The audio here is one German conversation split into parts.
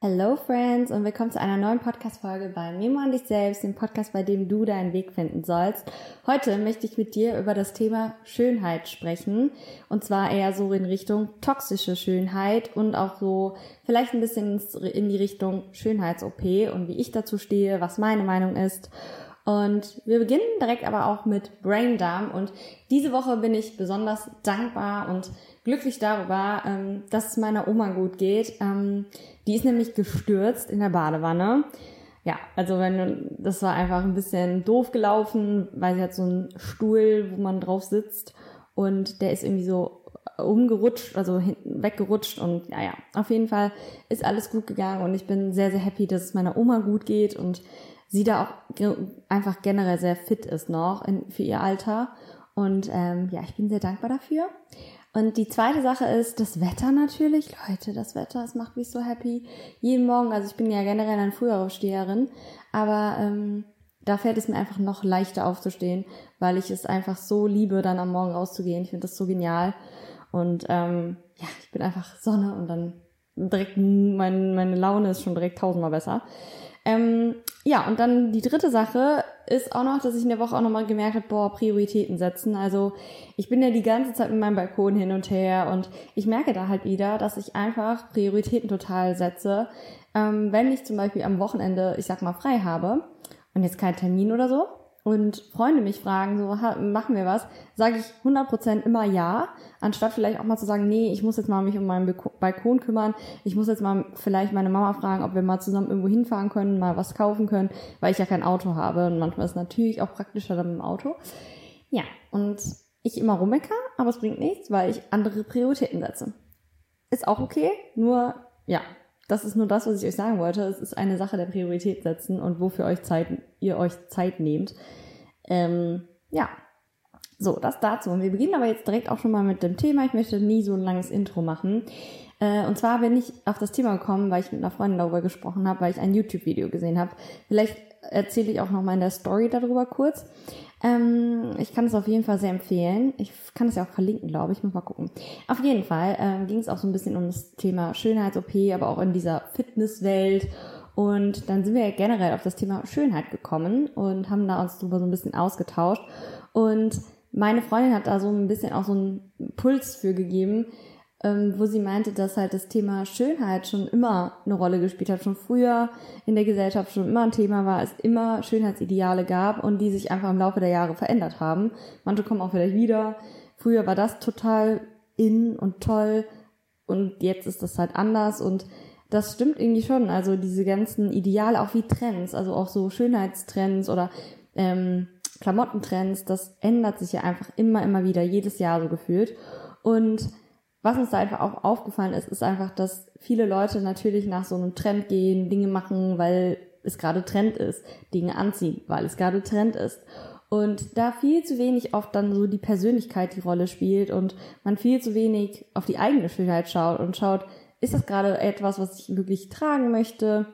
Hello Friends und willkommen zu einer neuen Podcast-Folge bei Memo an dich selbst, dem Podcast, bei dem du deinen Weg finden sollst. Heute möchte ich mit dir über das Thema Schönheit sprechen und zwar eher so in Richtung toxische Schönheit und auch so vielleicht ein bisschen in die Richtung Schönheits-OP und wie ich dazu stehe, was meine Meinung ist. Und wir beginnen direkt aber auch mit Braindarm und diese Woche bin ich besonders dankbar und glücklich darüber, ähm, dass es meiner Oma gut geht. Ähm, die ist nämlich gestürzt in der Badewanne. Ja, also wenn das war einfach ein bisschen doof gelaufen, weil sie hat so einen Stuhl, wo man drauf sitzt und der ist irgendwie so umgerutscht, also hinten weggerutscht und naja, auf jeden Fall ist alles gut gegangen und ich bin sehr, sehr happy, dass es meiner Oma gut geht und sie da auch einfach generell sehr fit ist noch in, für ihr Alter. Und ähm, ja, ich bin sehr dankbar dafür. Und die zweite Sache ist das Wetter natürlich. Leute, das Wetter, es macht mich so happy. Jeden Morgen, also ich bin ja generell eine Frühaufsteherin, aber ähm, da fällt es mir einfach noch leichter aufzustehen, weil ich es einfach so liebe, dann am Morgen rauszugehen. Ich finde das so genial. Und ähm, ja, ich bin einfach Sonne und dann direkt, mein, meine Laune ist schon direkt tausendmal besser. Ähm, ja, und dann die dritte Sache ist auch noch, dass ich in der Woche auch nochmal gemerkt habe, boah, Prioritäten setzen. Also ich bin ja die ganze Zeit mit meinem Balkon hin und her und ich merke da halt wieder, dass ich einfach Prioritäten total setze. Ähm, wenn ich zum Beispiel am Wochenende, ich sag mal, frei habe und jetzt kein Termin oder so, und Freunde mich fragen, so, machen wir was, sage ich 100% immer ja, anstatt vielleicht auch mal zu sagen, nee, ich muss jetzt mal mich um meinen Balkon kümmern, ich muss jetzt mal vielleicht meine Mama fragen, ob wir mal zusammen irgendwo hinfahren können, mal was kaufen können, weil ich ja kein Auto habe und manchmal ist es natürlich auch praktischer dann mit dem Auto. Ja, und ich immer rummecker, aber es bringt nichts, weil ich andere Prioritäten setze. Ist auch okay, nur, ja, das ist nur das, was ich euch sagen wollte. Es ist eine Sache der Priorität setzen und wofür euch Zeit, ihr euch Zeit nehmt. Ähm, ja, so, das dazu. Und wir beginnen aber jetzt direkt auch schon mal mit dem Thema. Ich möchte nie so ein langes Intro machen. Äh, und zwar bin ich auf das Thema gekommen, weil ich mit einer Freundin darüber gesprochen habe, weil ich ein YouTube-Video gesehen habe. Vielleicht erzähle ich auch noch mal in der Story darüber kurz. Ähm, ich kann es auf jeden Fall sehr empfehlen. Ich kann es ja auch verlinken, glaube ich. Muss mal gucken. Auf jeden Fall ähm, ging es auch so ein bisschen um das Thema Schönheits-OP, aber auch in dieser Fitnesswelt. Und dann sind wir ja generell auf das Thema Schönheit gekommen und haben da uns darüber so ein bisschen ausgetauscht. Und meine Freundin hat da so ein bisschen auch so einen Puls für gegeben, ähm, wo sie meinte, dass halt das Thema Schönheit schon immer eine Rolle gespielt hat, schon früher in der Gesellschaft schon immer ein Thema war, es immer Schönheitsideale gab und die sich einfach im Laufe der Jahre verändert haben. Manche kommen auch vielleicht wieder. Früher war das total in und toll und jetzt ist das halt anders und das stimmt irgendwie schon. Also diese ganzen Ideale, auch wie Trends, also auch so Schönheitstrends oder ähm, Klamottentrends, das ändert sich ja einfach immer, immer wieder, jedes Jahr so gefühlt. Und was uns da einfach auch aufgefallen ist, ist einfach, dass viele Leute natürlich nach so einem Trend gehen, Dinge machen, weil es gerade Trend ist, Dinge anziehen, weil es gerade Trend ist. Und da viel zu wenig oft dann so die Persönlichkeit die Rolle spielt und man viel zu wenig auf die eigene Schönheit schaut und schaut, ist das gerade etwas, was ich wirklich tragen möchte?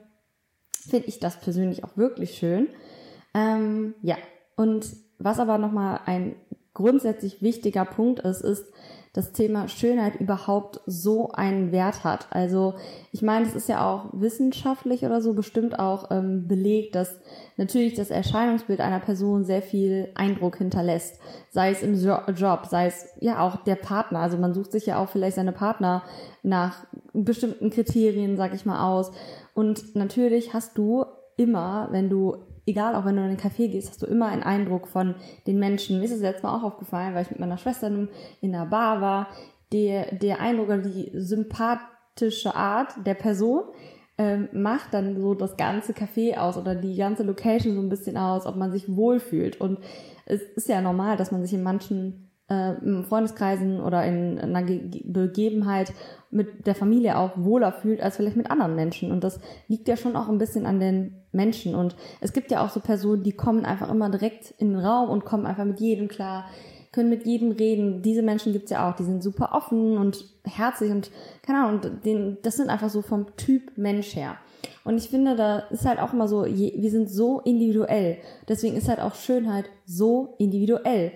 Finde ich das persönlich auch wirklich schön? Ähm, ja, und was aber nochmal ein grundsätzlich wichtiger Punkt ist, ist, das Thema Schönheit überhaupt so einen Wert hat. Also ich meine, es ist ja auch wissenschaftlich oder so bestimmt auch ähm, belegt, dass natürlich das Erscheinungsbild einer Person sehr viel Eindruck hinterlässt. Sei es im Job, sei es ja auch der Partner. Also man sucht sich ja auch vielleicht seine Partner nach bestimmten Kriterien, sag ich mal, aus. Und natürlich hast du immer, wenn du egal, auch wenn du in einen Café gehst, hast du immer einen Eindruck von den Menschen. Mir ist es jetzt mal auch aufgefallen, weil ich mit meiner Schwester in einer Bar war, der, der Eindruck oder die sympathische Art der Person ähm, macht dann so das ganze Café aus oder die ganze Location so ein bisschen aus, ob man sich wohlfühlt. Und es ist ja normal, dass man sich in manchen äh, Freundeskreisen oder in einer Ge Begebenheit mit der Familie auch wohler fühlt als vielleicht mit anderen Menschen. Und das liegt ja schon auch ein bisschen an den Menschen. Und es gibt ja auch so Personen, die kommen einfach immer direkt in den Raum und kommen einfach mit jedem klar, können mit jedem reden. Diese Menschen gibt's ja auch, die sind super offen und herzlich und keine Ahnung, den, das sind einfach so vom Typ Mensch her. Und ich finde, da ist halt auch immer so, wir sind so individuell. Deswegen ist halt auch Schönheit so individuell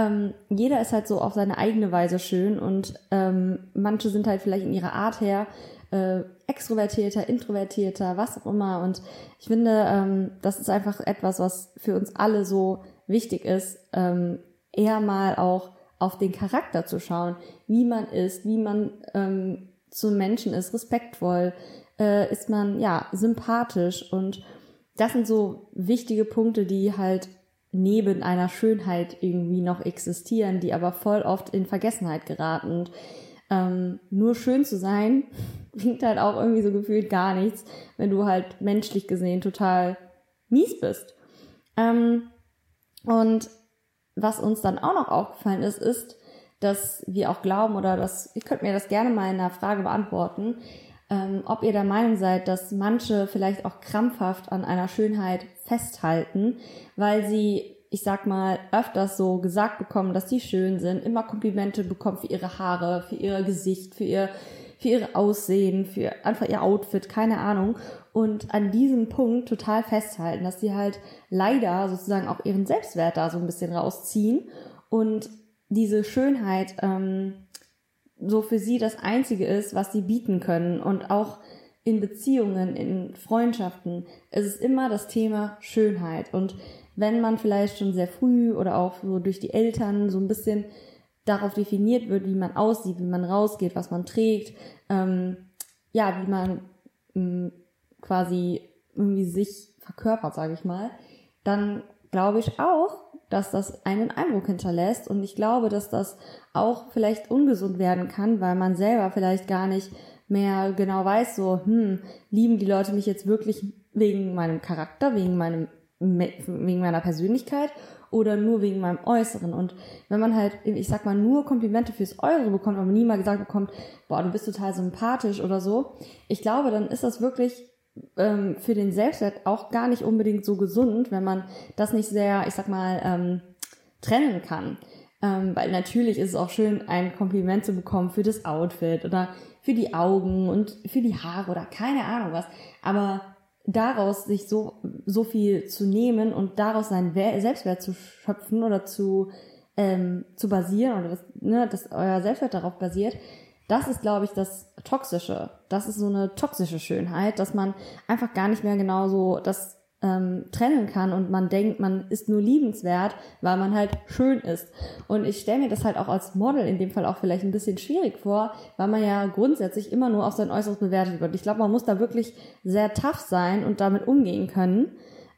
ähm, jeder ist halt so auf seine eigene Weise schön und ähm, manche sind halt vielleicht in ihrer Art her äh, extrovertierter, introvertierter, was auch immer. Und ich finde, ähm, das ist einfach etwas, was für uns alle so wichtig ist, ähm, eher mal auch auf den Charakter zu schauen, wie man ist, wie man ähm, zu Menschen ist, respektvoll, äh, ist man ja sympathisch und das sind so wichtige Punkte, die halt neben einer Schönheit irgendwie noch existieren, die aber voll oft in Vergessenheit geraten. Und ähm, nur schön zu sein bringt halt auch irgendwie so gefühlt gar nichts, wenn du halt menschlich gesehen total mies bist. Ähm, und was uns dann auch noch aufgefallen ist, ist, dass wir auch glauben oder dass, ihr könnt mir das gerne mal in einer Frage beantworten, ähm, ob ihr der Meinung seid, dass manche vielleicht auch krampfhaft an einer Schönheit festhalten, weil sie, ich sag mal, öfters so gesagt bekommen, dass sie schön sind, immer Komplimente bekommen für ihre Haare, für ihr Gesicht, für ihr, für ihr Aussehen, für einfach ihr Outfit, keine Ahnung. Und an diesem Punkt total festhalten, dass sie halt leider sozusagen auch ihren Selbstwert da so ein bisschen rausziehen und diese Schönheit ähm, so für sie das Einzige ist, was sie bieten können. Und auch in Beziehungen, in Freundschaften, es ist immer das Thema Schönheit. Und wenn man vielleicht schon sehr früh oder auch so durch die Eltern so ein bisschen darauf definiert wird, wie man aussieht, wie man rausgeht, was man trägt, ähm, ja, wie man ähm, quasi irgendwie sich verkörpert, sage ich mal, dann glaube ich auch, dass das einen Eindruck hinterlässt. Und ich glaube, dass das auch vielleicht ungesund werden kann, weil man selber vielleicht gar nicht mehr genau weiß, so, hm, lieben die Leute mich jetzt wirklich wegen meinem Charakter, wegen meinem, wegen meiner Persönlichkeit oder nur wegen meinem Äußeren. Und wenn man halt, ich sag mal, nur Komplimente fürs Äußere bekommt, aber nie mal gesagt bekommt, boah, du bist total sympathisch oder so, ich glaube, dann ist das wirklich ähm, für den Selbstwert auch gar nicht unbedingt so gesund, wenn man das nicht sehr, ich sag mal, ähm, trennen kann. Ähm, weil natürlich ist es auch schön, ein Kompliment zu bekommen für das Outfit oder für die Augen und für die Haare oder keine Ahnung was. Aber daraus sich so, so viel zu nehmen und daraus seinen Selbstwert zu schöpfen oder zu, ähm, zu basieren oder dass, ne, dass euer Selbstwert darauf basiert, das ist, glaube ich, das Toxische. Das ist so eine toxische Schönheit, dass man einfach gar nicht mehr genau so das ähm, trennen kann und man denkt, man ist nur liebenswert, weil man halt schön ist. Und ich stelle mir das halt auch als Model in dem Fall auch vielleicht ein bisschen schwierig vor, weil man ja grundsätzlich immer nur auf sein Äußeres bewertet wird. Ich glaube, man muss da wirklich sehr tough sein und damit umgehen können,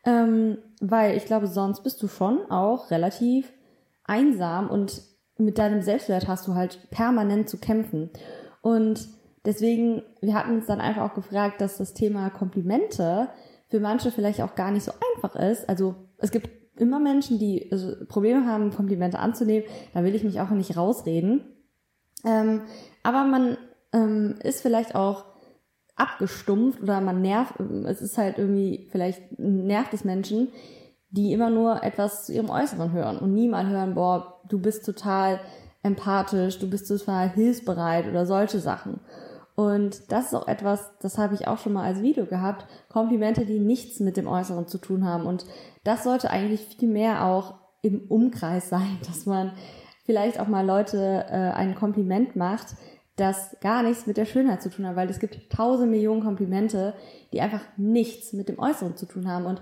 ähm, weil ich glaube, sonst bist du schon auch relativ einsam und mit deinem Selbstwert hast du halt permanent zu kämpfen. Und deswegen, wir hatten uns dann einfach auch gefragt, dass das Thema Komplimente für manche vielleicht auch gar nicht so einfach ist. Also es gibt immer Menschen, die also Probleme haben, Komplimente anzunehmen. Da will ich mich auch nicht rausreden. Ähm, aber man ähm, ist vielleicht auch abgestumpft oder man nervt, es ist halt irgendwie, vielleicht nervt es Menschen, die immer nur etwas zu ihrem Äußeren hören und nie mal hören, boah, du bist total empathisch, du bist total hilfsbereit oder solche Sachen. Und das ist auch etwas, das habe ich auch schon mal als Video gehabt, Komplimente, die nichts mit dem Äußeren zu tun haben. Und das sollte eigentlich viel mehr auch im Umkreis sein, dass man vielleicht auch mal Leute äh, ein Kompliment macht, das gar nichts mit der Schönheit zu tun hat, weil es gibt tausend Millionen Komplimente, die einfach nichts mit dem Äußeren zu tun haben. Und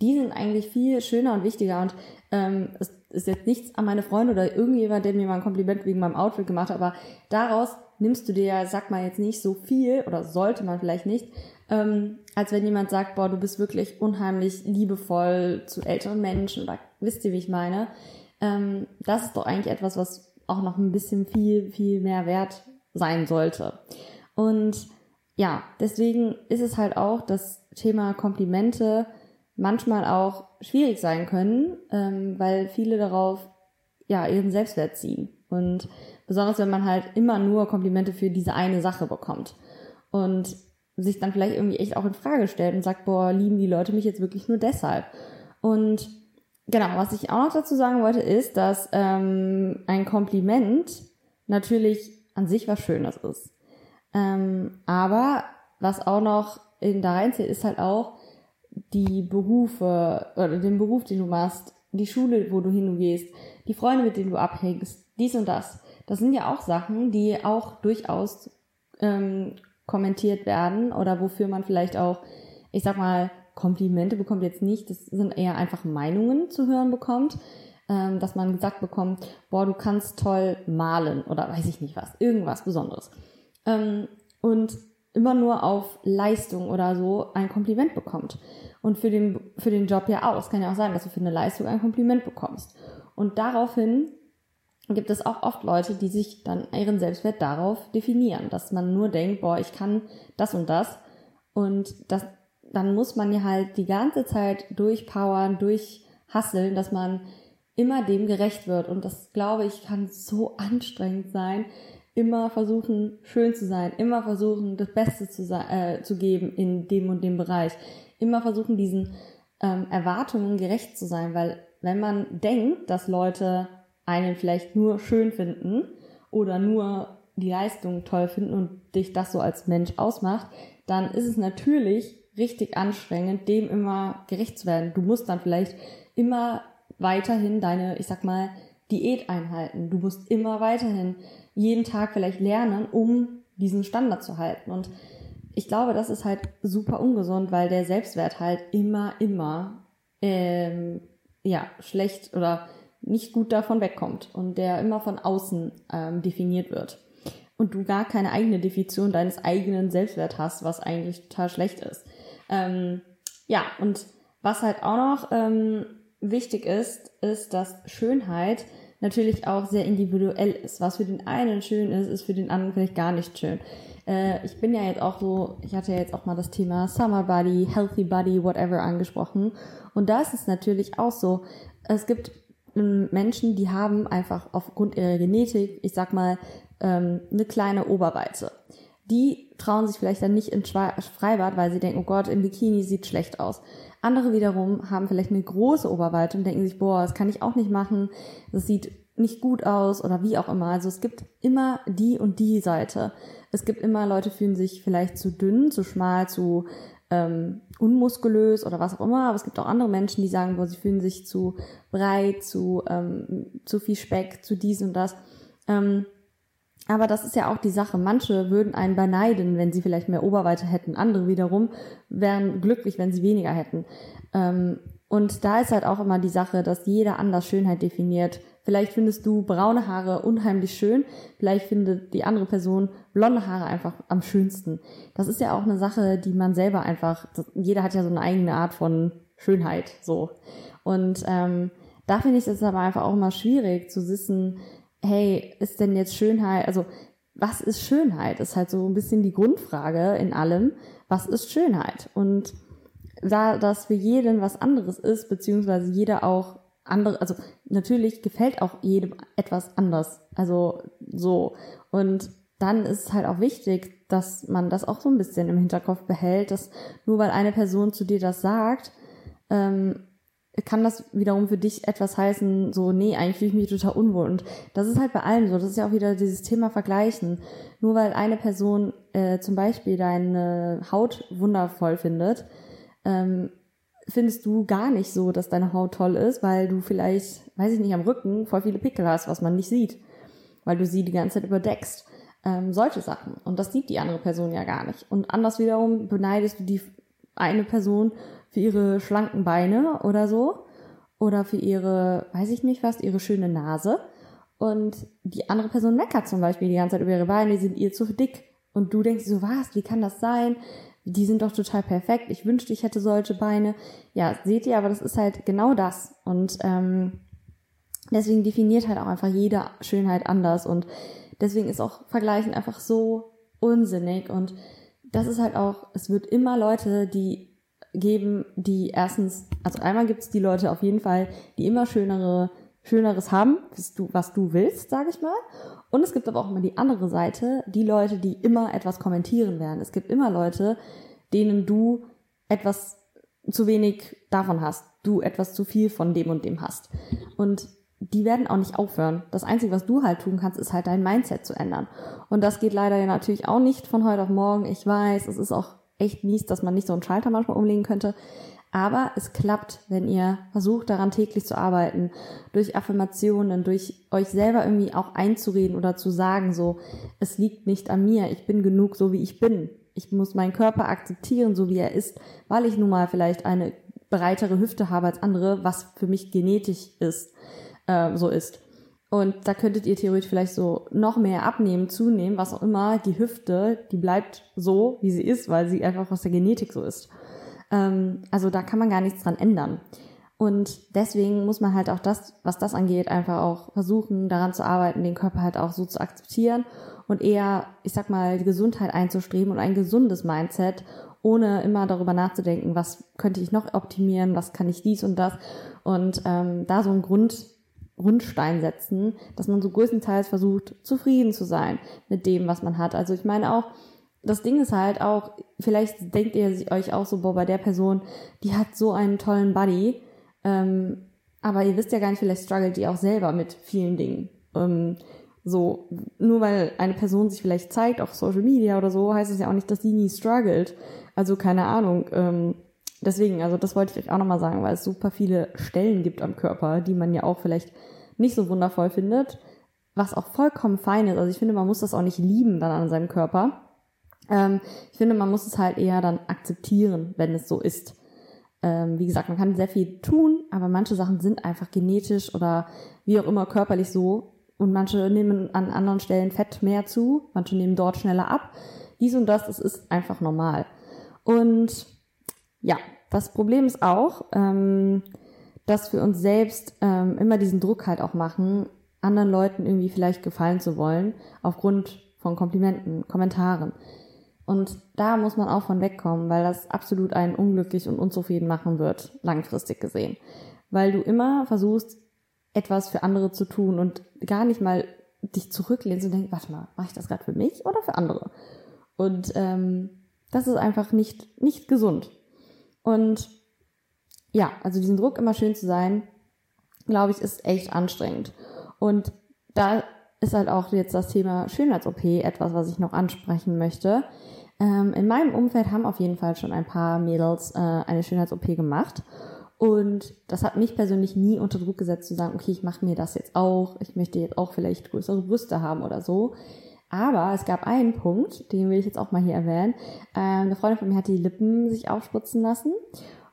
die sind eigentlich viel schöner und wichtiger. Und ähm, es ist jetzt nichts an meine Freunde oder irgendjemand, der mir mal ein Kompliment wegen meinem Outfit gemacht hat, aber daraus nimmst du dir ja, sag mal jetzt nicht so viel oder sollte man vielleicht nicht, ähm, als wenn jemand sagt, boah, du bist wirklich unheimlich liebevoll zu älteren Menschen oder wisst ihr, wie ich meine? Ähm, das ist doch eigentlich etwas, was auch noch ein bisschen viel, viel mehr wert sein sollte. Und ja, deswegen ist es halt auch das Thema Komplimente manchmal auch schwierig sein können, ähm, weil viele darauf ja ihren Selbstwert ziehen. Und besonders wenn man halt immer nur Komplimente für diese eine Sache bekommt. Und sich dann vielleicht irgendwie echt auch in Frage stellt und sagt, boah, lieben die Leute mich jetzt wirklich nur deshalb. Und genau, was ich auch noch dazu sagen wollte, ist, dass ähm, ein Kompliment natürlich an sich was Schönes ist. Ähm, aber was auch noch in da reinzählt, ist halt auch, die Berufe oder den Beruf, den du machst, die Schule, wo du hingehst, die Freunde, mit denen du abhängst, dies und das. Das sind ja auch Sachen, die auch durchaus ähm, kommentiert werden oder wofür man vielleicht auch, ich sag mal, Komplimente bekommt jetzt nicht, das sind eher einfach Meinungen zu hören bekommt, ähm, dass man gesagt bekommt, boah, du kannst toll malen oder weiß ich nicht was, irgendwas Besonderes. Ähm, und immer nur auf Leistung oder so ein Kompliment bekommt. Und für den, für den Job ja auch. Es kann ja auch sein, dass du für eine Leistung ein Kompliment bekommst. Und daraufhin gibt es auch oft Leute, die sich dann ihren Selbstwert darauf definieren, dass man nur denkt, boah, ich kann das und das. Und das, dann muss man ja halt die ganze Zeit durchpowern, durchhasseln, dass man immer dem gerecht wird. Und das, glaube ich, kann so anstrengend sein, immer versuchen, schön zu sein, immer versuchen, das Beste zu, äh, zu geben in dem und dem Bereich, immer versuchen, diesen ähm, Erwartungen gerecht zu sein, weil wenn man denkt, dass Leute einen vielleicht nur schön finden oder nur die Leistung toll finden und dich das so als Mensch ausmacht, dann ist es natürlich richtig anstrengend, dem immer gerecht zu werden. Du musst dann vielleicht immer weiterhin deine, ich sag mal, Diät einhalten. Du musst immer weiterhin jeden Tag vielleicht lernen, um diesen Standard zu halten. Und ich glaube, das ist halt super ungesund, weil der Selbstwert halt immer, immer ähm, ja schlecht oder nicht gut davon wegkommt und der immer von außen ähm, definiert wird. Und du gar keine eigene Definition deines eigenen Selbstwert hast, was eigentlich total schlecht ist. Ähm, ja, und was halt auch noch ähm, wichtig ist, ist, dass Schönheit natürlich auch sehr individuell ist. Was für den einen schön ist, ist für den anderen vielleicht gar nicht schön. Äh, ich bin ja jetzt auch so, ich hatte ja jetzt auch mal das Thema Summer Body, Healthy Body, whatever angesprochen. Und da ist es natürlich auch so, es gibt Menschen, die haben einfach aufgrund ihrer Genetik, ich sag mal, ähm, eine kleine Oberweite. Die trauen sich vielleicht dann nicht ins Freibad, weil sie denken, oh Gott, im Bikini sieht schlecht aus. Andere wiederum haben vielleicht eine große Oberweite und denken sich, boah, das kann ich auch nicht machen, das sieht nicht gut aus oder wie auch immer. Also es gibt immer die und die Seite. Es gibt immer Leute fühlen sich vielleicht zu dünn, zu schmal, zu ähm, unmuskulös oder was auch immer. Aber es gibt auch andere Menschen, die sagen, boah, sie fühlen sich zu breit, zu ähm, zu viel Speck, zu dies und das. Ähm, aber das ist ja auch die Sache. Manche würden einen beneiden, wenn sie vielleicht mehr Oberweite hätten. Andere wiederum wären glücklich, wenn sie weniger hätten. Ähm, und da ist halt auch immer die Sache, dass jeder anders Schönheit definiert. Vielleicht findest du braune Haare unheimlich schön, vielleicht findet die andere Person blonde Haare einfach am schönsten. Das ist ja auch eine Sache, die man selber einfach, jeder hat ja so eine eigene Art von Schönheit, so. Und ähm, da finde ich es aber einfach auch immer schwierig zu wissen, hey, ist denn jetzt Schönheit, also was ist Schönheit? Ist halt so ein bisschen die Grundfrage in allem. Was ist Schönheit? Und da das für jeden was anderes ist, beziehungsweise jeder auch andere, also natürlich gefällt auch jedem etwas anders. Also so. Und dann ist es halt auch wichtig, dass man das auch so ein bisschen im Hinterkopf behält, dass nur weil eine Person zu dir das sagt, ähm, kann das wiederum für dich etwas heißen, so, nee, eigentlich fühle ich mich total unwohl. Und das ist halt bei allem so. Das ist ja auch wieder dieses Thema Vergleichen. Nur weil eine Person äh, zum Beispiel deine Haut wundervoll findet, ähm, findest du gar nicht so, dass deine Haut toll ist, weil du vielleicht, weiß ich nicht, am Rücken voll viele Pickel hast, was man nicht sieht, weil du sie die ganze Zeit überdeckst. Ähm, solche Sachen. Und das sieht die andere Person ja gar nicht. Und anders wiederum beneidest du die eine Person für ihre schlanken Beine oder so oder für ihre, weiß ich nicht was, ihre schöne Nase. Und die andere Person meckert zum Beispiel die ganze Zeit über ihre Beine, die sind ihr zu dick. Und du denkst so, was, wie kann das sein? die sind doch total perfekt, ich wünschte, ich hätte solche Beine. Ja, seht ihr, aber das ist halt genau das. Und ähm, deswegen definiert halt auch einfach jede Schönheit anders. Und deswegen ist auch Vergleichen einfach so unsinnig. Und das ist halt auch, es wird immer Leute, die geben, die erstens, also einmal gibt es die Leute auf jeden Fall, die immer schönere Schöneres haben, was du, was du willst, sage ich mal. Und es gibt aber auch immer die andere Seite, die Leute, die immer etwas kommentieren werden. Es gibt immer Leute, denen du etwas zu wenig davon hast, du etwas zu viel von dem und dem hast. Und die werden auch nicht aufhören. Das Einzige, was du halt tun kannst, ist halt dein Mindset zu ändern. Und das geht leider ja natürlich auch nicht von heute auf morgen. Ich weiß, es ist auch echt mies, dass man nicht so einen Schalter manchmal umlegen könnte. Aber es klappt, wenn ihr versucht, daran täglich zu arbeiten, durch Affirmationen, durch euch selber irgendwie auch einzureden oder zu sagen, so, es liegt nicht an mir, ich bin genug, so wie ich bin. Ich muss meinen Körper akzeptieren, so wie er ist, weil ich nun mal vielleicht eine breitere Hüfte habe als andere, was für mich genetisch ist, äh, so ist. Und da könntet ihr theoretisch vielleicht so noch mehr abnehmen, zunehmen, was auch immer. Die Hüfte, die bleibt so, wie sie ist, weil sie einfach aus der Genetik so ist. Ähm, also da kann man gar nichts dran ändern. Und deswegen muss man halt auch das, was das angeht, einfach auch versuchen, daran zu arbeiten, den Körper halt auch so zu akzeptieren und eher, ich sag mal, die Gesundheit einzustreben und ein gesundes Mindset, ohne immer darüber nachzudenken, was könnte ich noch optimieren, was kann ich dies und das. Und ähm, da so einen Grund, Grundstein setzen, dass man so größtenteils versucht, zufrieden zu sein mit dem, was man hat. Also ich meine auch, das Ding ist halt auch, vielleicht denkt ihr euch auch so, boah, bei der Person, die hat so einen tollen Buddy, ähm, aber ihr wisst ja gar nicht, vielleicht struggelt die auch selber mit vielen Dingen. Ähm, so, nur weil eine Person sich vielleicht zeigt auf Social Media oder so, heißt es ja auch nicht, dass sie nie struggelt. Also keine Ahnung. Ähm, deswegen, also das wollte ich euch auch nochmal sagen, weil es super viele Stellen gibt am Körper, die man ja auch vielleicht nicht so wundervoll findet, was auch vollkommen fein ist. Also ich finde, man muss das auch nicht lieben dann an seinem Körper. Ähm, ich finde, man muss es halt eher dann akzeptieren, wenn es so ist. Ähm, wie gesagt, man kann sehr viel tun, aber manche Sachen sind einfach genetisch oder wie auch immer körperlich so. Und manche nehmen an anderen Stellen Fett mehr zu, manche nehmen dort schneller ab. Dies und das, das ist einfach normal. Und ja, das Problem ist auch, ähm, dass wir uns selbst ähm, immer diesen Druck halt auch machen, anderen Leuten irgendwie vielleicht gefallen zu wollen, aufgrund von Komplimenten, Kommentaren. Und da muss man auch von wegkommen, weil das absolut einen unglücklich und unzufrieden machen wird, langfristig gesehen. Weil du immer versuchst, etwas für andere zu tun und gar nicht mal dich zurücklehnst und denkst, warte mal, mache ich das gerade für mich oder für andere? Und ähm, das ist einfach nicht, nicht gesund. Und ja, also diesen Druck immer schön zu sein, glaube ich, ist echt anstrengend. Und da ist halt auch jetzt das Thema Schönheits-OP etwas, was ich noch ansprechen möchte. Ähm, in meinem Umfeld haben auf jeden Fall schon ein paar Mädels äh, eine Schönheits-OP gemacht. Und das hat mich persönlich nie unter Druck gesetzt zu sagen, okay, ich mache mir das jetzt auch, ich möchte jetzt auch vielleicht größere Brüste haben oder so. Aber es gab einen Punkt, den will ich jetzt auch mal hier erwähnen. Ähm, eine Freundin von mir hat die Lippen sich aufspritzen lassen.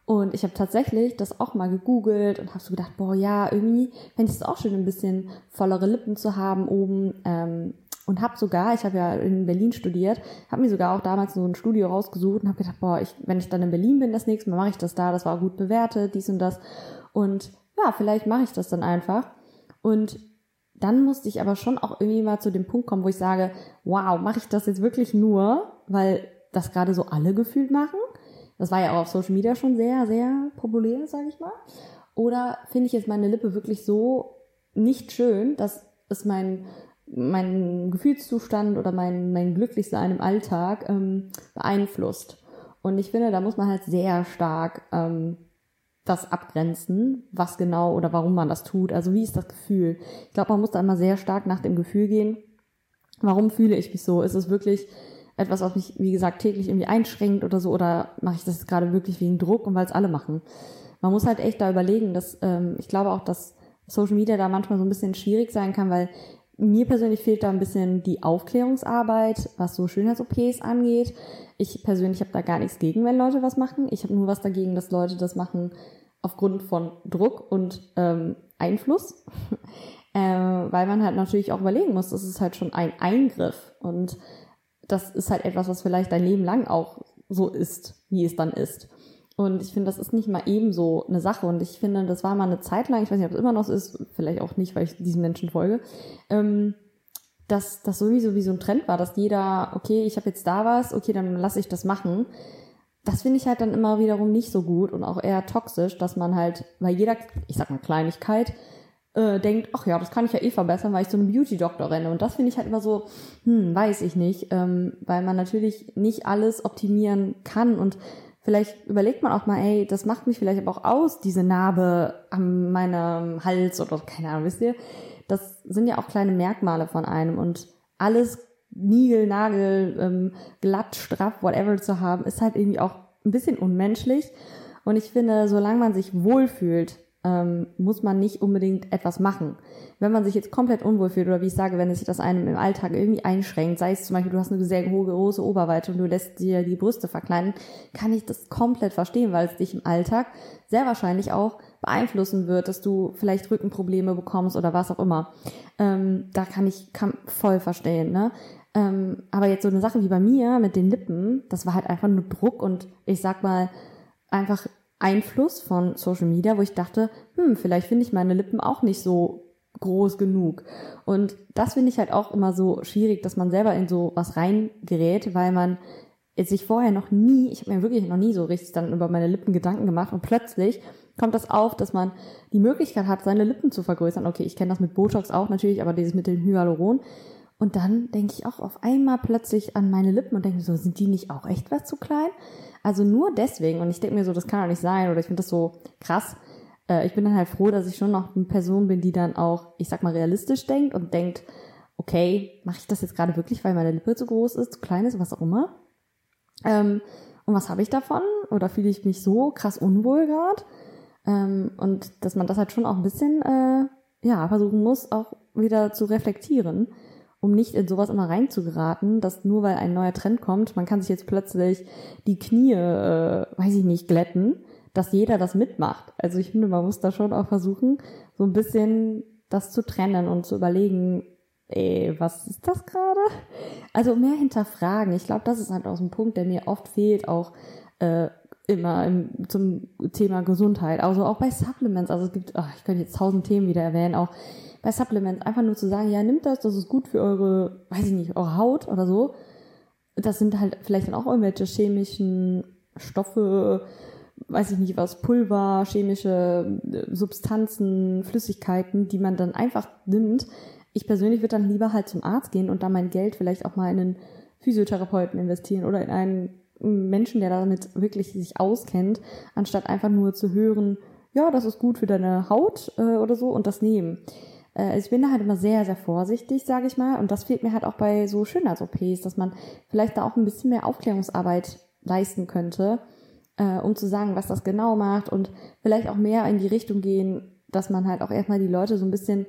Und ich habe tatsächlich das auch mal gegoogelt und habe so gedacht, boah, ja, irgendwie fände ich es auch schön, ein bisschen vollere Lippen zu haben oben. Ähm, und habe sogar, ich habe ja in Berlin studiert, habe mir sogar auch damals so ein Studio rausgesucht und habe gedacht, boah, ich, wenn ich dann in Berlin bin das nächste Mal, mache ich das da, das war gut bewertet, dies und das. Und ja, vielleicht mache ich das dann einfach. Und dann musste ich aber schon auch irgendwie mal zu dem Punkt kommen, wo ich sage, wow, mache ich das jetzt wirklich nur, weil das gerade so alle gefühlt machen? Das war ja auch auf Social Media schon sehr, sehr populär, sage ich mal. Oder finde ich jetzt meine Lippe wirklich so nicht schön, dass es mein mein Gefühlszustand oder mein, mein Glücklichsein im Alltag ähm, beeinflusst. Und ich finde, da muss man halt sehr stark ähm, das abgrenzen, was genau oder warum man das tut. Also wie ist das Gefühl? Ich glaube, man muss da immer sehr stark nach dem Gefühl gehen. Warum fühle ich mich so? Ist es wirklich etwas, was mich, wie gesagt, täglich irgendwie einschränkt oder so? Oder mache ich das gerade wirklich wegen Druck und weil es alle machen? Man muss halt echt da überlegen, dass ähm, ich glaube auch, dass Social Media da manchmal so ein bisschen schwierig sein kann, weil mir persönlich fehlt da ein bisschen die Aufklärungsarbeit, was so Schönheits-OPs angeht. Ich persönlich habe da gar nichts gegen, wenn Leute was machen. Ich habe nur was dagegen, dass Leute das machen aufgrund von Druck und ähm, Einfluss. äh, weil man halt natürlich auch überlegen muss, das ist halt schon ein Eingriff. Und das ist halt etwas, was vielleicht dein Leben lang auch so ist, wie es dann ist. Und ich finde, das ist nicht mal ebenso eine Sache. Und ich finde, das war mal eine Zeit lang, ich weiß nicht, ob es immer noch so ist, vielleicht auch nicht, weil ich diesen Menschen folge, ähm, dass das sowieso wie so ein Trend war, dass jeder, okay, ich habe jetzt da was, okay, dann lasse ich das machen. Das finde ich halt dann immer wiederum nicht so gut und auch eher toxisch, dass man halt bei jeder, ich sag mal Kleinigkeit, äh, denkt, ach ja, das kann ich ja eh verbessern, weil ich so einen Beauty-Doktor renne. Und das finde ich halt immer so, hm, weiß ich nicht, ähm, weil man natürlich nicht alles optimieren kann und Vielleicht überlegt man auch mal, ey, das macht mich vielleicht aber auch aus, diese Narbe an meinem Hals oder keine Ahnung, wisst ihr? Das sind ja auch kleine Merkmale von einem und alles Nigel, Nagel, ähm, glatt, straff, whatever zu haben, ist halt irgendwie auch ein bisschen unmenschlich. Und ich finde, solange man sich wohlfühlt, ähm, muss man nicht unbedingt etwas machen. Wenn man sich jetzt komplett unwohl fühlt oder wie ich sage, wenn es sich das einem im Alltag irgendwie einschränkt, sei es zum Beispiel, du hast eine sehr hohe, große Oberweite und du lässt dir die Brüste verkleiden, kann ich das komplett verstehen, weil es dich im Alltag sehr wahrscheinlich auch beeinflussen wird, dass du vielleicht Rückenprobleme bekommst oder was auch immer. Ähm, da kann ich kann voll verstehen, ne? Ähm, aber jetzt so eine Sache wie bei mir mit den Lippen, das war halt einfach nur Druck und ich sag mal einfach Einfluss von Social Media, wo ich dachte, hm, vielleicht finde ich meine Lippen auch nicht so groß genug. Und das finde ich halt auch immer so schwierig, dass man selber in so was reingerät, weil man sich vorher noch nie, ich habe mir wirklich noch nie so richtig dann über meine Lippen Gedanken gemacht und plötzlich kommt das auf, dass man die Möglichkeit hat, seine Lippen zu vergrößern. Okay, ich kenne das mit Botox auch natürlich, aber dieses mit dem Hyaluron. Und dann denke ich auch auf einmal plötzlich an meine Lippen und denke so, sind die nicht auch echt was zu klein? Also nur deswegen, und ich denke mir so, das kann doch nicht sein, oder ich finde das so krass. Äh, ich bin dann halt froh, dass ich schon noch eine Person bin, die dann auch, ich sag mal, realistisch denkt und denkt, okay, mache ich das jetzt gerade wirklich, weil meine Lippe zu groß ist, zu klein ist, was auch immer. Ähm, und was habe ich davon? Oder fühle ich mich so krass unwohl gerade? Ähm, und dass man das halt schon auch ein bisschen, äh, ja, versuchen muss, auch wieder zu reflektieren um nicht in sowas immer reinzugeraten, dass nur weil ein neuer Trend kommt, man kann sich jetzt plötzlich die Knie, äh, weiß ich nicht, glätten, dass jeder das mitmacht. Also ich finde, man muss da schon auch versuchen, so ein bisschen das zu trennen und zu überlegen, ey, was ist das gerade? Also mehr hinterfragen. Ich glaube, das ist halt auch so ein Punkt, der mir oft fehlt, auch äh, immer im, zum Thema Gesundheit. Also auch bei Supplements. Also es gibt, ach, ich könnte jetzt tausend Themen wieder erwähnen, auch bei Supplements einfach nur zu sagen, ja, nimmt das, das ist gut für eure, weiß ich nicht, eure Haut oder so. Das sind halt vielleicht dann auch irgendwelche chemischen Stoffe, weiß ich nicht was, Pulver, chemische äh, Substanzen, Flüssigkeiten, die man dann einfach nimmt. Ich persönlich würde dann lieber halt zum Arzt gehen und da mein Geld vielleicht auch mal in einen Physiotherapeuten investieren oder in einen Menschen, der damit wirklich sich auskennt, anstatt einfach nur zu hören, ja, das ist gut für deine Haut äh, oder so und das nehmen. Äh, ich bin da halt immer sehr, sehr vorsichtig, sage ich mal. Und das fehlt mir halt auch bei so Schönheits-OPs, dass man vielleicht da auch ein bisschen mehr Aufklärungsarbeit leisten könnte, äh, um zu sagen, was das genau macht und vielleicht auch mehr in die Richtung gehen, dass man halt auch erstmal die Leute so ein bisschen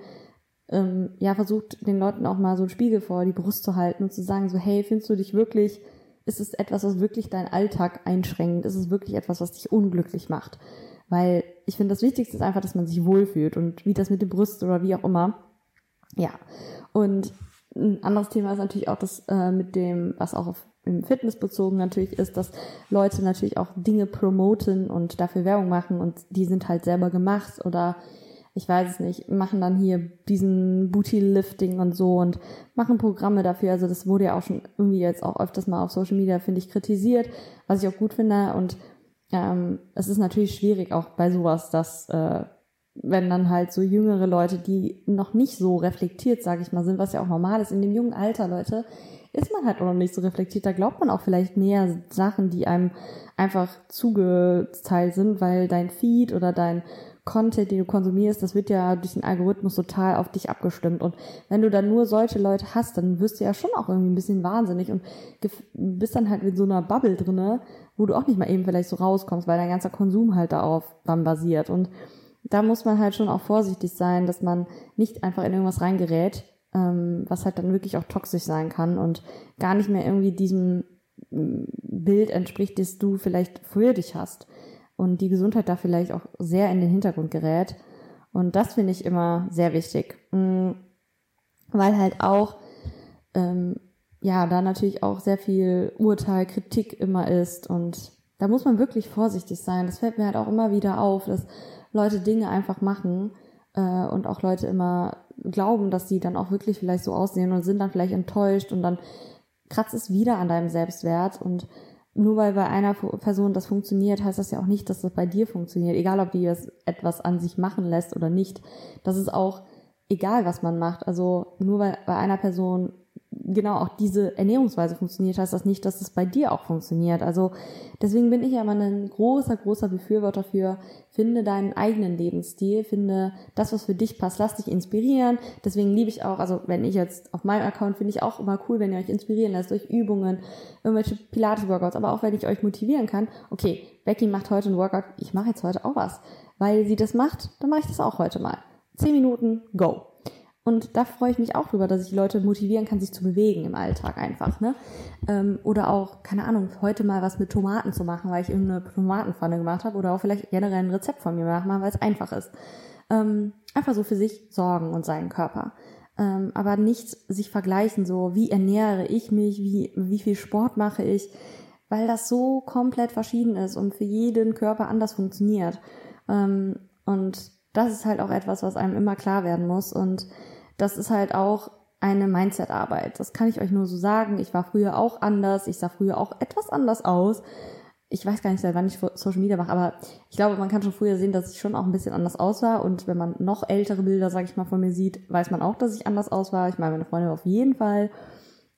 ähm, ja versucht, den Leuten auch mal so einen Spiegel vor die Brust zu halten und zu sagen so, hey, findest du dich wirklich, ist es etwas, was wirklich deinen Alltag einschränkt? Ist es wirklich etwas, was dich unglücklich macht? Weil ich finde, das Wichtigste ist einfach, dass man sich wohlfühlt und wie das mit dem Brust oder wie auch immer. Ja. Und ein anderes Thema ist natürlich auch das äh, mit dem, was auch auf, im Fitness bezogen natürlich ist, dass Leute natürlich auch Dinge promoten und dafür Werbung machen und die sind halt selber gemacht oder ich weiß es nicht, machen dann hier diesen Booty-Lifting und so und machen Programme dafür. Also das wurde ja auch schon irgendwie jetzt auch öfters mal auf Social Media, finde ich, kritisiert, was ich auch gut finde und ähm, es ist natürlich schwierig auch bei sowas, dass äh, wenn dann halt so jüngere Leute, die noch nicht so reflektiert, sage ich mal, sind, was ja auch normal ist, in dem jungen Alter, Leute, ist man halt auch noch nicht so reflektiert. Da glaubt man auch vielleicht mehr Sachen, die einem einfach zugeteilt sind, weil dein Feed oder dein Content, den du konsumierst, das wird ja durch den Algorithmus total auf dich abgestimmt. Und wenn du dann nur solche Leute hast, dann wirst du ja schon auch irgendwie ein bisschen wahnsinnig und bist dann halt in so einer Bubble drinne, wo du auch nicht mal eben vielleicht so rauskommst, weil dein ganzer Konsum halt darauf dann basiert. Und da muss man halt schon auch vorsichtig sein, dass man nicht einfach in irgendwas reingerät, ähm, was halt dann wirklich auch toxisch sein kann und gar nicht mehr irgendwie diesem mm, Bild entspricht, das du vielleicht für dich hast. Und die Gesundheit da vielleicht auch sehr in den Hintergrund gerät. Und das finde ich immer sehr wichtig. Mm, weil halt auch ähm, ja, da natürlich auch sehr viel Urteil, Kritik immer ist und da muss man wirklich vorsichtig sein. Das fällt mir halt auch immer wieder auf, dass Leute Dinge einfach machen äh, und auch Leute immer glauben, dass sie dann auch wirklich vielleicht so aussehen und sind dann vielleicht enttäuscht und dann kratzt es wieder an deinem Selbstwert und nur weil bei einer Person das funktioniert, heißt das ja auch nicht, dass das bei dir funktioniert. Egal, ob die das etwas an sich machen lässt oder nicht. Das ist auch egal, was man macht. Also nur weil bei einer Person genau auch diese Ernährungsweise funktioniert, heißt das nicht, dass es bei dir auch funktioniert. Also deswegen bin ich ja immer ein großer, großer Befürworter für, finde deinen eigenen Lebensstil, finde das, was für dich passt, lass dich inspirieren. Deswegen liebe ich auch, also wenn ich jetzt auf meinem Account finde ich auch immer cool, wenn ihr euch inspirieren lasst durch Übungen, irgendwelche Pilates-Workouts, aber auch wenn ich euch motivieren kann, okay, Becky macht heute ein Workout, ich mache jetzt heute auch was. Weil sie das macht, dann mache ich das auch heute mal. Zehn Minuten, go. Und da freue ich mich auch drüber, dass ich Leute motivieren kann, sich zu bewegen im Alltag einfach. Ne? Ähm, oder auch, keine Ahnung, heute mal was mit Tomaten zu machen, weil ich irgendeine Tomatenpfanne gemacht habe. Oder auch vielleicht generell ein Rezept von mir machen, weil es einfach ist. Ähm, einfach so für sich sorgen und seinen Körper. Ähm, aber nicht sich vergleichen, so wie ernähre ich mich, wie, wie viel Sport mache ich, weil das so komplett verschieden ist und für jeden Körper anders funktioniert. Ähm, und das ist halt auch etwas, was einem immer klar werden muss. Und das ist halt auch eine Mindset-Arbeit. Das kann ich euch nur so sagen. Ich war früher auch anders. Ich sah früher auch etwas anders aus. Ich weiß gar nicht, seit wann ich Social Media mache, aber ich glaube, man kann schon früher sehen, dass ich schon auch ein bisschen anders aussah. Und wenn man noch ältere Bilder, sag ich mal, von mir sieht, weiß man auch, dass ich anders aussah. Ich meine, meine Freundin auf jeden Fall.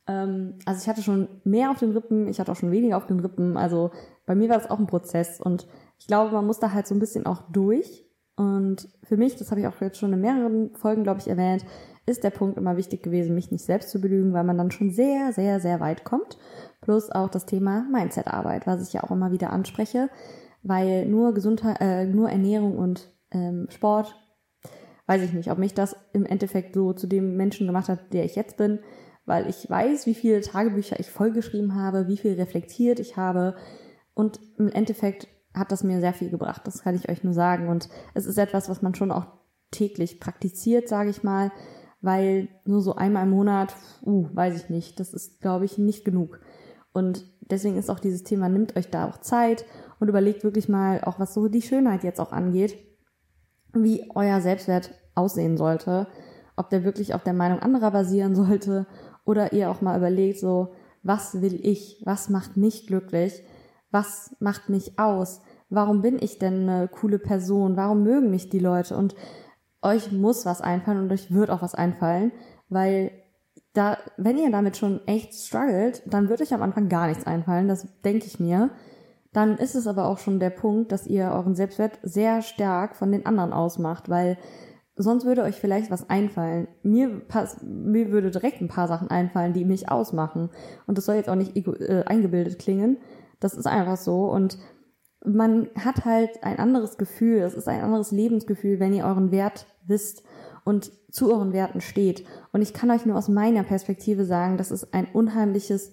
Ähm, also ich hatte schon mehr auf den Rippen, ich hatte auch schon weniger auf den Rippen. Also bei mir war das auch ein Prozess. Und ich glaube, man muss da halt so ein bisschen auch durch. Und für mich, das habe ich auch jetzt schon in mehreren Folgen, glaube ich, erwähnt, ist der Punkt immer wichtig gewesen, mich nicht selbst zu belügen, weil man dann schon sehr, sehr, sehr weit kommt. Plus auch das Thema Mindset-Arbeit, was ich ja auch immer wieder anspreche, weil nur Gesundheit, äh, nur Ernährung und ähm, Sport, weiß ich nicht, ob mich das im Endeffekt so zu dem Menschen gemacht hat, der ich jetzt bin, weil ich weiß, wie viele Tagebücher ich vollgeschrieben habe, wie viel reflektiert ich habe und im Endeffekt hat das mir sehr viel gebracht, das kann ich euch nur sagen und es ist etwas, was man schon auch täglich praktiziert, sage ich mal, weil nur so einmal im Monat, uh, weiß ich nicht, das ist, glaube ich, nicht genug. Und deswegen ist auch dieses Thema, nimmt euch da auch Zeit und überlegt wirklich mal, auch was so die Schönheit jetzt auch angeht, wie euer Selbstwert aussehen sollte, ob der wirklich auf der Meinung anderer basieren sollte oder ihr auch mal überlegt, so, was will ich, was macht mich glücklich, was macht mich aus, warum bin ich denn eine coole Person, warum mögen mich die Leute und euch muss was einfallen und euch wird auch was einfallen, weil da, wenn ihr damit schon echt struggelt, dann wird euch am Anfang gar nichts einfallen, das denke ich mir. Dann ist es aber auch schon der Punkt, dass ihr euren Selbstwert sehr stark von den anderen ausmacht, weil sonst würde euch vielleicht was einfallen. Mir, pass, mir würde direkt ein paar Sachen einfallen, die mich ausmachen. Und das soll jetzt auch nicht äh, eingebildet klingen. Das ist einfach so. Und man hat halt ein anderes Gefühl. Es ist ein anderes Lebensgefühl, wenn ihr euren Wert wisst und zu euren Werten steht. Und ich kann euch nur aus meiner Perspektive sagen, dass es ein unheimliches,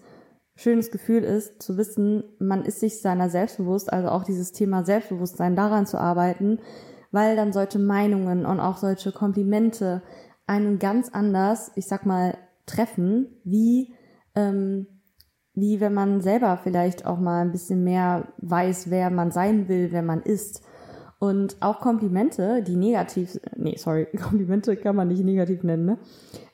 schönes Gefühl ist, zu wissen, man ist sich seiner selbstbewusst, also auch dieses Thema Selbstbewusstsein daran zu arbeiten, weil dann solche Meinungen und auch solche Komplimente einen ganz anders, ich sag mal, treffen, wie, ähm, wie wenn man selber vielleicht auch mal ein bisschen mehr weiß, wer man sein will, wer man ist. Und auch Komplimente, die negativ, nee, sorry, Komplimente kann man nicht negativ nennen, ne?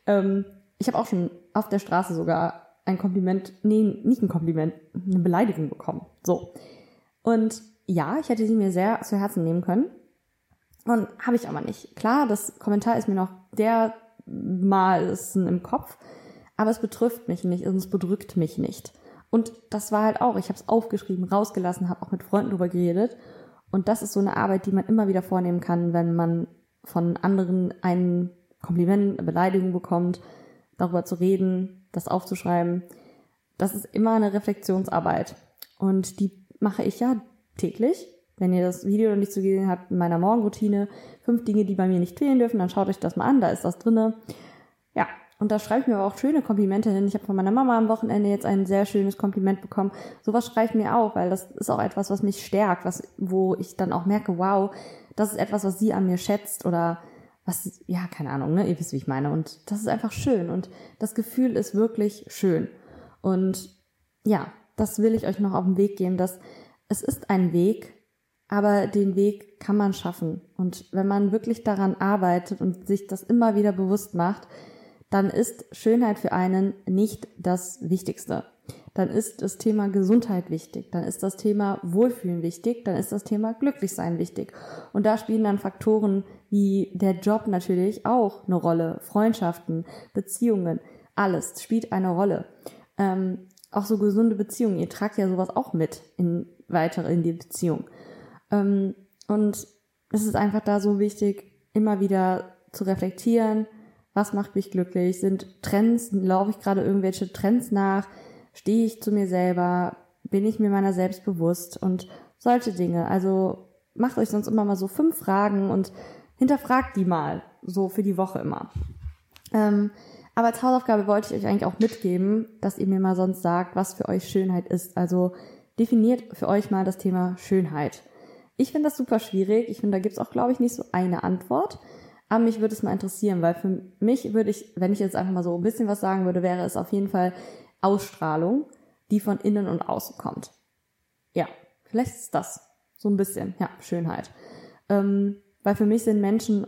Ähm, ich habe auch schon auf der Straße sogar ein Kompliment, nee, nicht ein Kompliment, eine Beleidigung bekommen. So. Und ja, ich hätte sie mir sehr zu Herzen nehmen können. Und habe ich aber nicht. Klar, das Kommentar ist mir noch dermaßen im Kopf, aber es betrifft mich nicht und es bedrückt mich nicht. Und das war halt auch, ich habe es aufgeschrieben, rausgelassen, habe auch mit Freunden drüber geredet und das ist so eine Arbeit, die man immer wieder vornehmen kann, wenn man von anderen ein Kompliment, eine Beleidigung bekommt, darüber zu reden, das aufzuschreiben. Das ist immer eine Reflexionsarbeit. Und die mache ich ja täglich. Wenn ihr das Video noch nicht zu gesehen habt, in meiner Morgenroutine, fünf Dinge, die bei mir nicht fehlen dürfen, dann schaut euch das mal an, da ist das drinne. Und da schreibe ich mir aber auch schöne Komplimente hin. Ich habe von meiner Mama am Wochenende jetzt ein sehr schönes Kompliment bekommen. Sowas schreibe ich mir auch, weil das ist auch etwas, was mich stärkt, was, wo ich dann auch merke, wow, das ist etwas, was sie an mir schätzt oder was, ja, keine Ahnung, ne? Ihr wisst, wie ich meine. Und das ist einfach schön. Und das Gefühl ist wirklich schön. Und ja, das will ich euch noch auf den Weg geben, dass es ist ein Weg, aber den Weg kann man schaffen. Und wenn man wirklich daran arbeitet und sich das immer wieder bewusst macht, dann ist Schönheit für einen nicht das Wichtigste. Dann ist das Thema Gesundheit wichtig, dann ist das Thema Wohlfühlen wichtig, dann ist das Thema Glücklichsein wichtig. Und da spielen dann Faktoren wie der Job natürlich auch eine Rolle, Freundschaften, Beziehungen, alles spielt eine Rolle. Ähm, auch so gesunde Beziehungen, ihr tragt ja sowas auch mit in weitere in die Beziehung. Ähm, und es ist einfach da so wichtig, immer wieder zu reflektieren, was macht mich glücklich, sind Trends, laufe ich gerade irgendwelche Trends nach, stehe ich zu mir selber, bin ich mir meiner selbst bewusst und solche Dinge. Also macht euch sonst immer mal so fünf Fragen und hinterfragt die mal, so für die Woche immer. Ähm, aber als Hausaufgabe wollte ich euch eigentlich auch mitgeben, dass ihr mir mal sonst sagt, was für euch Schönheit ist. Also definiert für euch mal das Thema Schönheit. Ich finde das super schwierig. Ich finde, da gibt's auch, glaube ich, nicht so eine Antwort. Aber mich würde es mal interessieren, weil für mich würde ich, wenn ich jetzt einfach mal so ein bisschen was sagen würde, wäre es auf jeden Fall Ausstrahlung, die von innen und außen kommt. Ja, vielleicht ist das so ein bisschen, ja, Schönheit. Ähm, weil für mich sind Menschen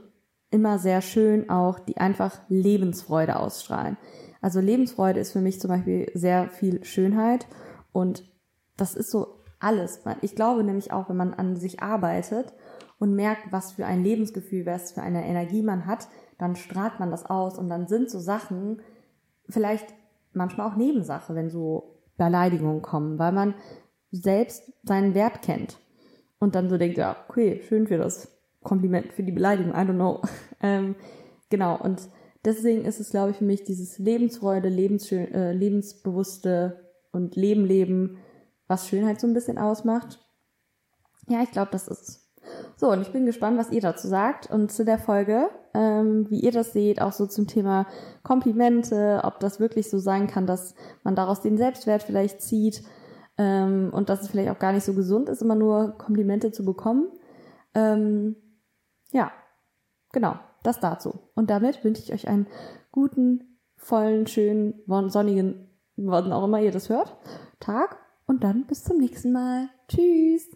immer sehr schön auch, die einfach Lebensfreude ausstrahlen. Also Lebensfreude ist für mich zum Beispiel sehr viel Schönheit und das ist so alles. Ich glaube nämlich auch, wenn man an sich arbeitet und merkt, was für ein Lebensgefühl, was für eine Energie man hat, dann strahlt man das aus und dann sind so Sachen vielleicht manchmal auch Nebensache, wenn so Beleidigungen kommen, weil man selbst seinen Wert kennt und dann so denkt, ja, okay, schön für das Kompliment, für die Beleidigung, I don't know. ähm, genau, und deswegen ist es, glaube ich, für mich dieses Lebensfreude, Lebensschön, äh, lebensbewusste und Leben leben, was Schönheit so ein bisschen ausmacht. Ja, ich glaube, das ist so, und ich bin gespannt, was ihr dazu sagt und zu der Folge, ähm, wie ihr das seht, auch so zum Thema Komplimente, ob das wirklich so sein kann, dass man daraus den Selbstwert vielleicht zieht ähm, und dass es vielleicht auch gar nicht so gesund ist, immer nur Komplimente zu bekommen. Ähm, ja, genau, das dazu. Und damit wünsche ich euch einen guten, vollen, schönen, sonnigen, wann auch immer ihr das hört, Tag und dann bis zum nächsten Mal. Tschüss!